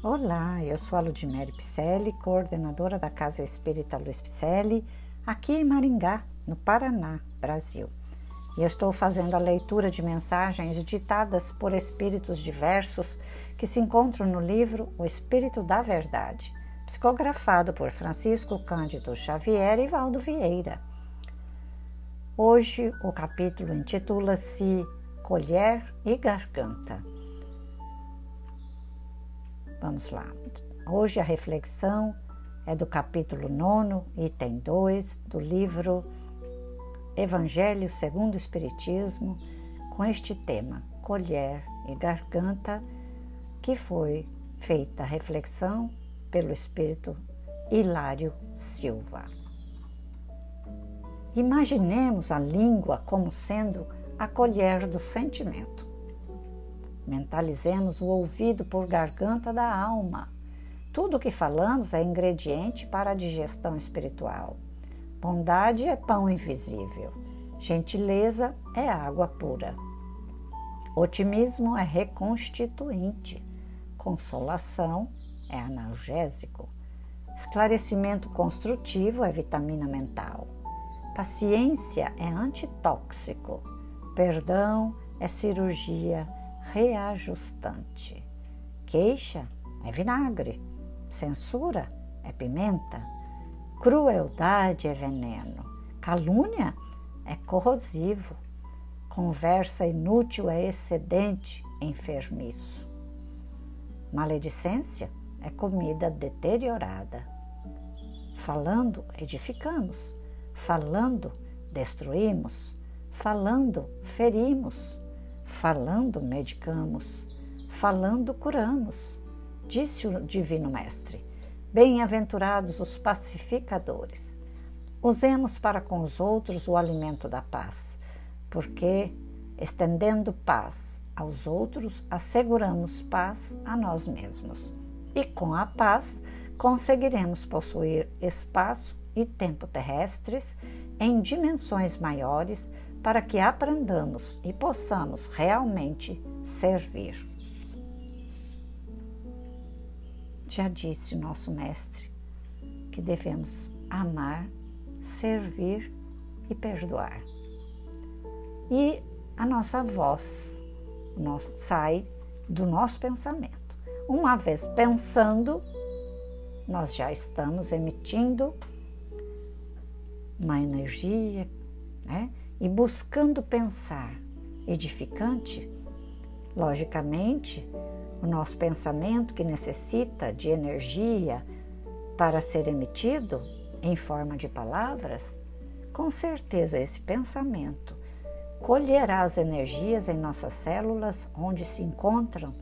Olá, eu sou a Ludmere Picelli, coordenadora da Casa Espírita Luiz Picelli, aqui em Maringá, no Paraná, Brasil. E eu estou fazendo a leitura de mensagens ditadas por espíritos diversos que se encontram no livro O Espírito da Verdade, psicografado por Francisco Cândido Xavier e Valdo Vieira. Hoje o capítulo intitula-se Colher e Garganta. Vamos lá. Hoje a reflexão é do capítulo 9, item 2, do livro Evangelho segundo o Espiritismo, com este tema, colher e garganta, que foi feita a reflexão pelo Espírito Hilário Silva. Imaginemos a língua como sendo a colher do sentimento. Mentalizemos o ouvido por garganta da alma. Tudo o que falamos é ingrediente para a digestão espiritual. Bondade é pão invisível. Gentileza é água pura. Otimismo é reconstituinte. Consolação é analgésico. Esclarecimento construtivo é vitamina mental. Paciência é antitóxico. Perdão é cirurgia reajustante. Queixa é vinagre, censura é pimenta, crueldade é veneno, calúnia é corrosivo, conversa inútil é excedente, enfermiço. Maledicência é comida deteriorada. Falando, edificamos. Falando, destruímos. Falando, ferimos. Falando, medicamos, falando, curamos. Disse o Divino Mestre: Bem-aventurados os pacificadores. Usemos para com os outros o alimento da paz, porque, estendendo paz aos outros, asseguramos paz a nós mesmos. E com a paz, conseguiremos possuir espaço e tempo terrestres em dimensões maiores para que aprendamos e possamos realmente servir. Já disse nosso Mestre que devemos amar, servir e perdoar. E a nossa voz sai do nosso pensamento. Uma vez pensando, nós já estamos emitindo uma energia, né? E buscando pensar edificante, logicamente, o nosso pensamento que necessita de energia para ser emitido em forma de palavras, com certeza esse pensamento colherá as energias em nossas células onde se encontram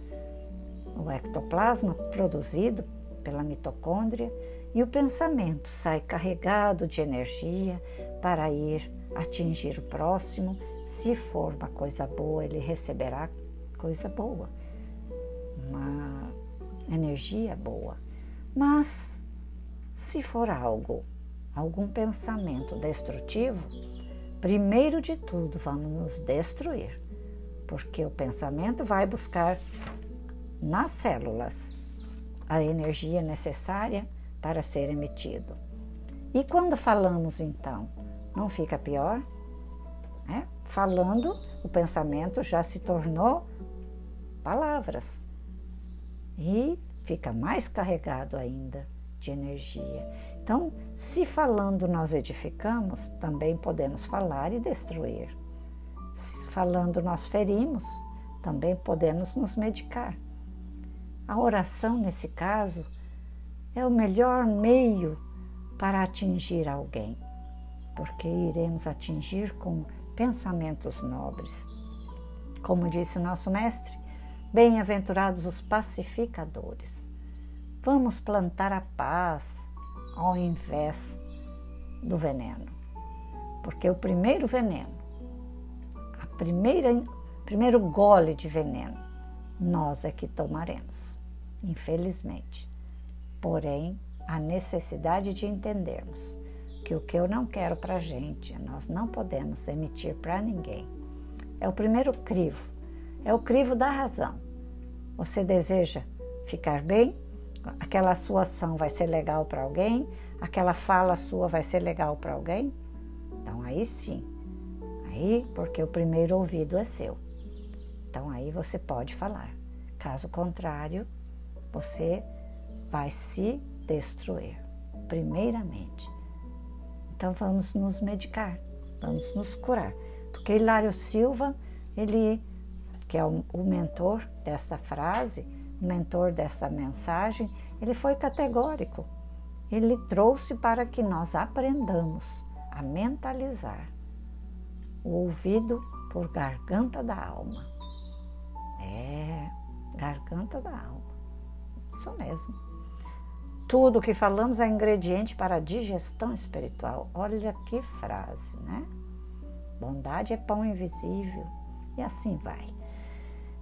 o ectoplasma produzido pela mitocôndria e o pensamento sai carregado de energia para ir atingir o próximo. Se for uma coisa boa, ele receberá coisa boa, uma energia boa. Mas se for algo, algum pensamento destrutivo, primeiro de tudo vamos nos destruir, porque o pensamento vai buscar nas células a energia necessária para ser emitido. E quando falamos então não fica pior? Né? Falando, o pensamento já se tornou palavras e fica mais carregado ainda de energia. Então, se falando nós edificamos, também podemos falar e destruir. Se falando nós ferimos, também podemos nos medicar. A oração, nesse caso, é o melhor meio para atingir alguém porque iremos atingir com pensamentos nobres. Como disse o nosso mestre, bem-aventurados os pacificadores. Vamos plantar a paz ao invés do veneno. Porque o primeiro veneno, a primeira primeiro gole de veneno, nós é que tomaremos, infelizmente. Porém, a necessidade de entendermos que o que eu não quero para a gente, nós não podemos emitir para ninguém. É o primeiro crivo, é o crivo da razão. Você deseja ficar bem? aquela sua ação vai ser legal para alguém? Aquela fala sua vai ser legal para alguém? Então aí sim. Aí, porque o primeiro ouvido é seu. Então aí você pode falar. Caso contrário, você vai se destruir, primeiramente. Então vamos nos medicar, vamos nos curar. Porque Hilário Silva, ele, que é o, o mentor desta frase, o mentor dessa mensagem, ele foi categórico. Ele trouxe para que nós aprendamos a mentalizar o ouvido por garganta da alma. É, garganta da alma. Isso mesmo. Tudo que falamos é ingrediente para a digestão espiritual. Olha que frase, né? Bondade é pão invisível. E assim vai.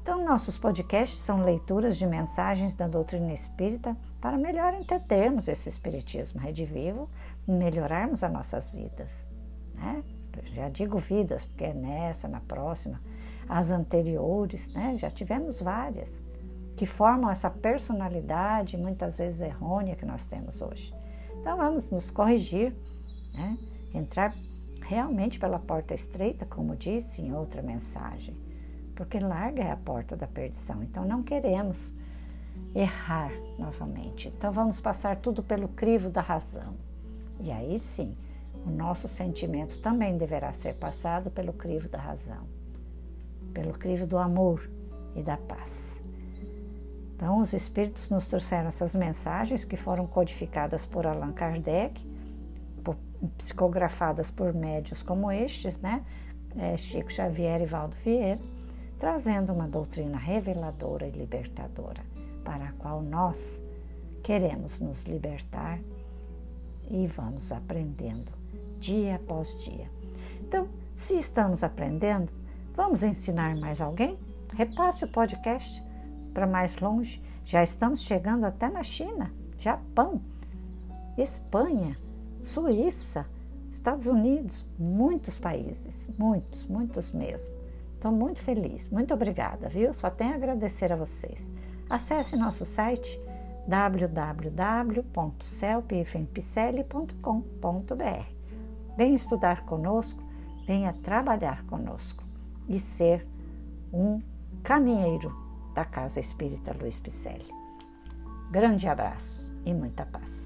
Então, nossos podcasts são leituras de mensagens da doutrina espírita para melhor entendermos esse espiritismo redivivo, melhorarmos as nossas vidas. Né? Já digo vidas, porque é nessa, na próxima, as anteriores, né? já tivemos várias, que formam essa personalidade, muitas vezes errônea, que nós temos hoje. Então, vamos nos corrigir, né? entrar realmente pela porta estreita, como disse em outra mensagem porque larga é a porta da perdição. Então não queremos errar novamente. Então vamos passar tudo pelo crivo da razão. E aí sim, o nosso sentimento também deverá ser passado pelo crivo da razão, pelo crivo do amor e da paz. Então, os espíritos nos trouxeram essas mensagens que foram codificadas por Allan Kardec, psicografadas por médios como estes, né? É, Chico Xavier e Valdo Vieira trazendo uma doutrina reveladora e libertadora, para a qual nós queremos nos libertar e vamos aprendendo dia após dia. Então, se estamos aprendendo, vamos ensinar mais alguém? Repasse o podcast para mais longe. Já estamos chegando até na China, Japão, Espanha, Suíça, Estados Unidos, muitos países, muitos, muitos mesmo. Estou muito feliz, muito obrigada, viu? Só tenho a agradecer a vocês. Acesse nosso site www.celpifempicele.com.br. Venha estudar conosco, venha trabalhar conosco e ser um caminheiro da Casa Espírita Luiz Picelli. Grande abraço e muita paz.